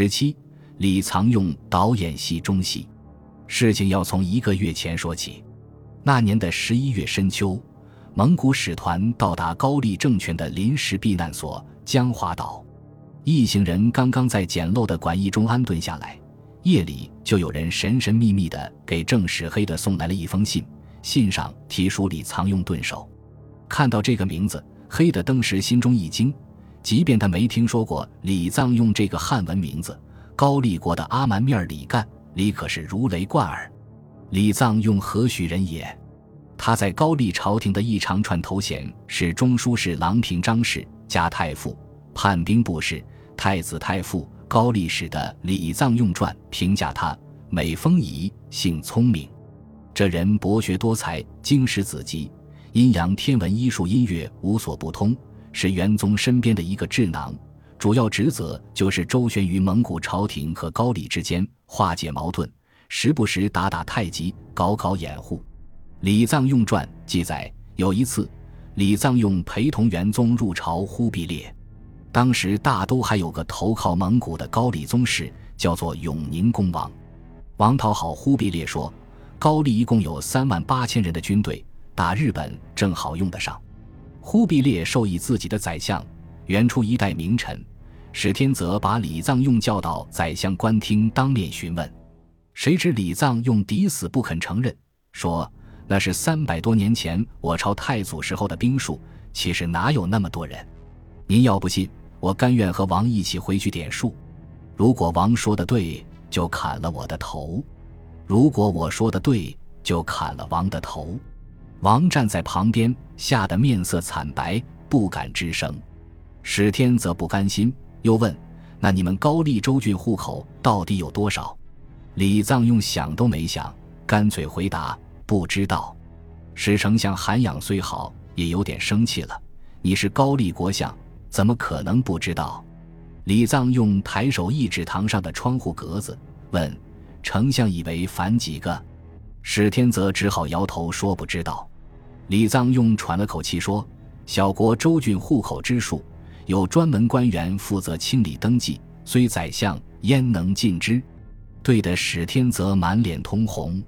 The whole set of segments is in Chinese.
十七，李藏用导演戏中戏。事情要从一个月前说起。那年的十一月深秋，蒙古使团到达高丽政权的临时避难所江华岛，一行人刚刚在简陋的馆驿中安顿下来，夜里就有人神神秘秘地给正使黑的送来了一封信，信上提出李藏用顿首。看到这个名字，黑的当时心中一惊，即便他没听说过李藏用这个汉文名字，高丽国的阿蛮面李干。李可是如雷贯耳，李藏用何许人也？他在高丽朝廷的一长串头衔是中书侍郎平章事加太傅、判兵部事、太子太傅。高丽史的《李藏用传》评价他：美丰仪，性聪明。这人博学多才，经史子集，阴阳天文、医术、音乐无所不通，是元宗身边的一个智囊。主要职责就是周旋于蒙古朝廷和高丽之间，化解矛盾，时不时打打太极，搞搞掩护。李藏用传记载，有一次，李藏用陪同元宗入朝忽必烈，当时大都还有个投靠蒙古的高丽宗室，叫做永宁公王。王讨好忽必烈说，高丽一共有三万八千人的军队，打日本正好用得上。忽必烈授意自己的宰相。原初一代名臣，史天泽把李藏用叫到宰相官厅当面询问，谁知李藏用抵死不肯承认，说那是三百多年前我朝太祖时候的兵数，其实哪有那么多人？您要不信，我甘愿和王一起回去点数。如果王说的对，就砍了我的头；如果我说的对，就砍了王的头。王站在旁边，吓得面色惨白，不敢吱声。史天则不甘心，又问：“那你们高丽州郡户口到底有多少？”李藏用想都没想，干脆回答：“不知道。”史丞相涵养虽好，也有点生气了：“你是高丽国相，怎么可能不知道？”李藏用抬手一指堂上的窗户格子，问：“丞相以为凡几个？”史天泽只好摇头说：“不知道。”李藏用喘了口气说：“小国州郡户口之数。”有专门官员负责清理登记，虽宰相焉能尽之？对的，史天泽满脸通红。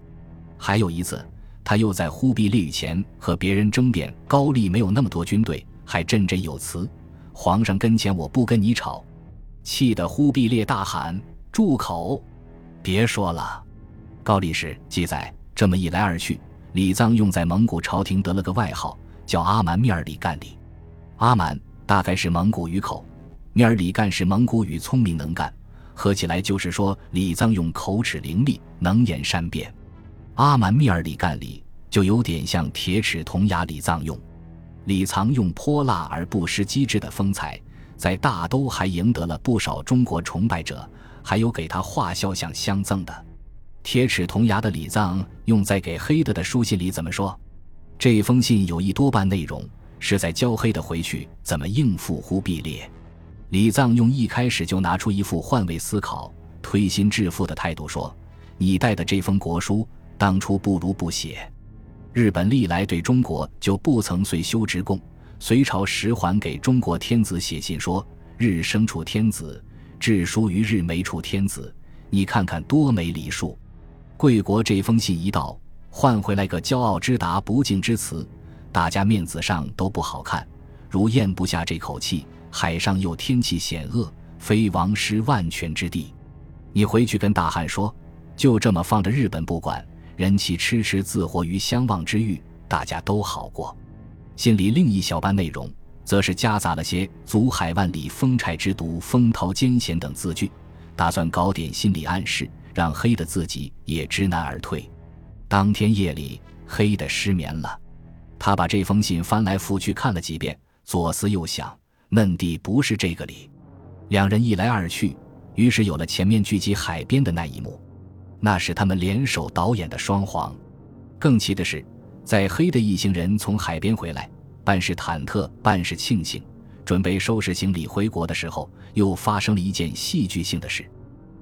还有一次，他又在忽必烈御前和别人争辩高丽没有那么多军队，还振振有词：“皇上跟前我不跟你吵。”气得忽必烈大喊：“住口！别说了。”高丽史记载，这么一来二去，李藏用在蒙古朝廷得了个外号，叫阿蛮密尔里干里。阿蛮。大概是蒙古语口，密尔里干是蒙古语，聪明能干，合起来就是说李藏用口齿伶俐，能言善辩。阿蛮密尔里干里就有点像铁齿铜牙李藏用。李藏用泼辣而不失机智的风采，在大都还赢得了不少中国崇拜者，还有给他画肖像相赠的。铁齿铜牙的李藏用在给黑的的书信里怎么说？这封信有一多半内容。是在教黑的回去怎么应付忽必烈。李藏用一开始就拿出一副换位思考、推心置腹的态度说：“你带的这封国书，当初不如不写。日本历来对中国就不曾岁修职贡。隋朝时还给中国天子写信说：‘日生处天子，至书于日没处天子。’你看看多没礼数。贵国这封信一到，换回来个骄傲之答、不敬之词。”大家面子上都不好看，如咽不下这口气。海上又天气险恶，非王师万全之地。你回去跟大汉说，就这么放着日本不管，人气痴痴自活于相望之域，大家都好过。信里另一小半内容，则是夹杂了些“足海万里，风柴之毒，风涛艰险”等字句，打算搞点心理暗示，让黑的自己也知难而退。当天夜里，黑的失眠了。他把这封信翻来覆去看了几遍，左思右想，嫩地不是这个理。两人一来二去，于是有了前面聚集海边的那一幕，那是他们联手导演的双簧。更奇的是，在黑的一行人从海边回来，半是忐忑，半是庆幸，准备收拾行李回国的时候，又发生了一件戏剧性的事。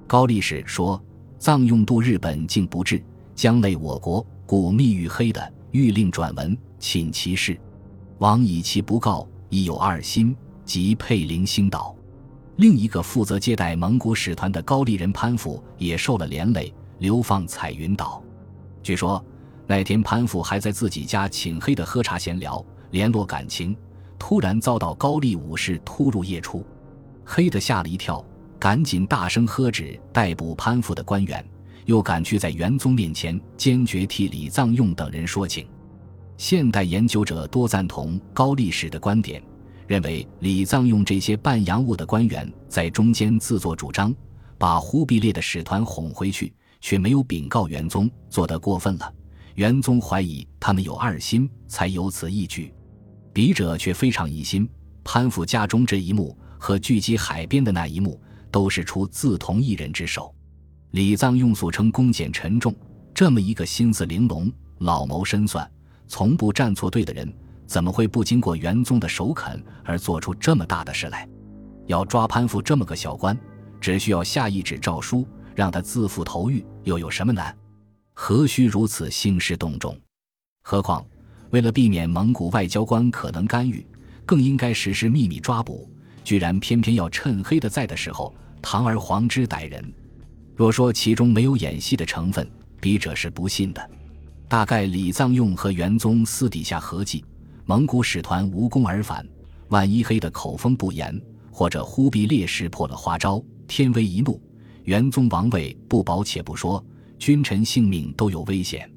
高力士说：“藏用渡日本竟不至，将累我国，古密与黑的，欲令转文。”请其事，王以其不告，亦有二心，即配灵星岛。另一个负责接待蒙古使团的高丽人潘富也受了连累，流放彩云岛。据说那天潘富还在自己家请黑的喝茶闲聊，联络感情，突然遭到高丽武士突入夜出，黑的吓了一跳，赶紧大声喝止逮捕潘富的官员，又赶去在元宗面前坚决替李藏用等人说情。现代研究者多赞同高丽史的观点。认为李藏用这些半洋务的官员在中间自作主张，把忽必烈的使团哄回去，却没有禀告元宗，做得过分了。元宗怀疑他们有二心，才有此一举。笔者却非常疑心，潘富家中这一幕和聚集海边的那一幕，都是出自同一人之手。李藏用俗称恭俭沉重，这么一个心思玲珑、老谋深算、从不站错队的人。怎么会不经过元宗的首肯而做出这么大的事来？要抓潘富这么个小官，只需要下一纸诏书，让他自负投狱，又有什么难？何须如此兴师动众？何况为了避免蒙古外交官可能干预，更应该实施秘密抓捕，居然偏偏要趁黑的在的时候堂而皇之逮人。若说其中没有演戏的成分，笔者是不信的。大概李藏用和元宗私底下合计。蒙古使团无功而返，万一黑的口风不严，或者忽必烈识破了花招，天威一怒，元宗王位不保且不说，君臣性命都有危险。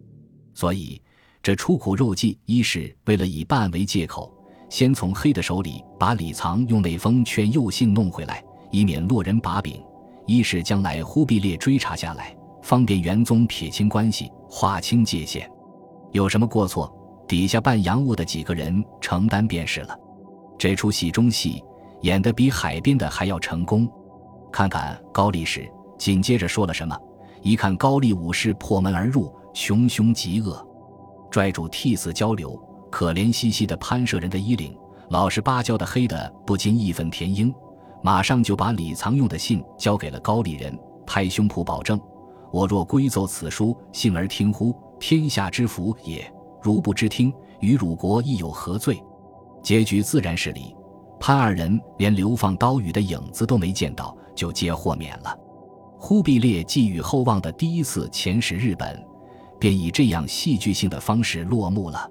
所以这出苦肉计，一是为了以办为借口，先从黑的手里把李藏用那封劝诱信弄回来，以免落人把柄；一是将来忽必烈追查下来，方便元宗撇清关系，划清界限。有什么过错？底下扮洋务的几个人承担便是了，这出戏中戏演得比海边的还要成功。看看高力士紧接着说了什么？一看高丽武士破门而入，穷凶极恶，拽住替死交流，可怜兮兮的潘舍人的衣领，老实巴交的黑的不禁义愤填膺，马上就把李藏用的信交给了高丽人，拍胸脯保证：我若归奏此书，幸而听乎，天下之福也。如不知听，与汝国亦有何罪？结局自然是李潘二人连流放刀雨的影子都没见到，就皆豁免了。忽必烈寄予厚望的第一次遣使日本，便以这样戏剧性的方式落幕了。